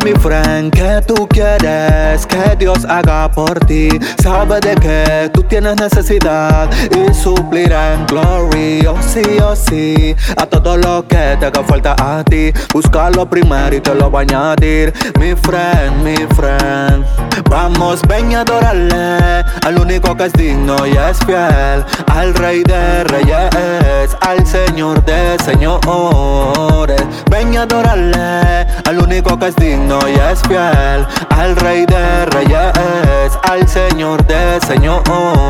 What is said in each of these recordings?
Mi friend, ¿qué tú quieres que Dios haga por ti? Sabe de que tú tienes necesidad y suplirá en glory, oh sí, oh sí, a todo lo que te haga falta a ti. Búscalo primero y te lo va a añadir, mi friend, mi friend. Vamos, ven y adorarle al único que es digno y es fiel, al Rey de Reyes, al Señor de Señores. Ven y adorarle al único que es digno y es fiel, al Rey de Reyes, al Señor de Señores.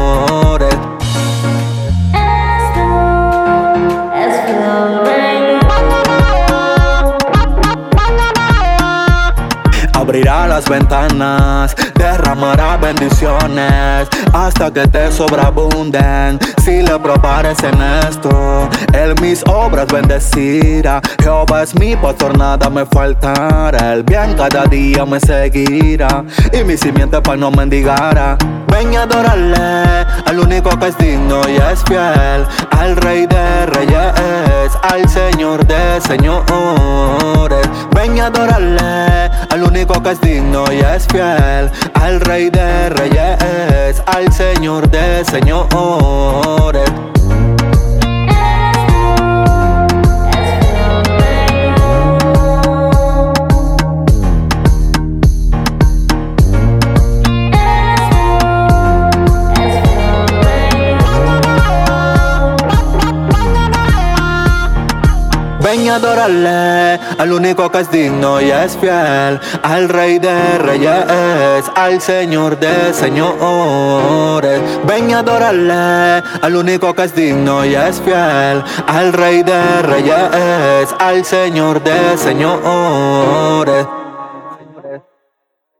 Abrirá las ventanas, derramará bendiciones hasta que te sobreabunden. Si le probares en esto, él mis obras bendecirá. Jehová es mi pastor, nada me faltará. El bien cada día me seguirá y mi simiente para no mendigará. Ven y adorarle al único que es digno y es fiel, al Rey de Reyes, al Señor de Señores. Ven y adorarle único que es digno y es fiel, al Rey de Reyes, al Señor de Señores. Ven y adorarle al único que es digno y es fiel, al Rey de Reyes, al Señor de Señores. Ven y adorarle al único que es digno y es fiel, al Rey de Reyes, al Señor de Señores.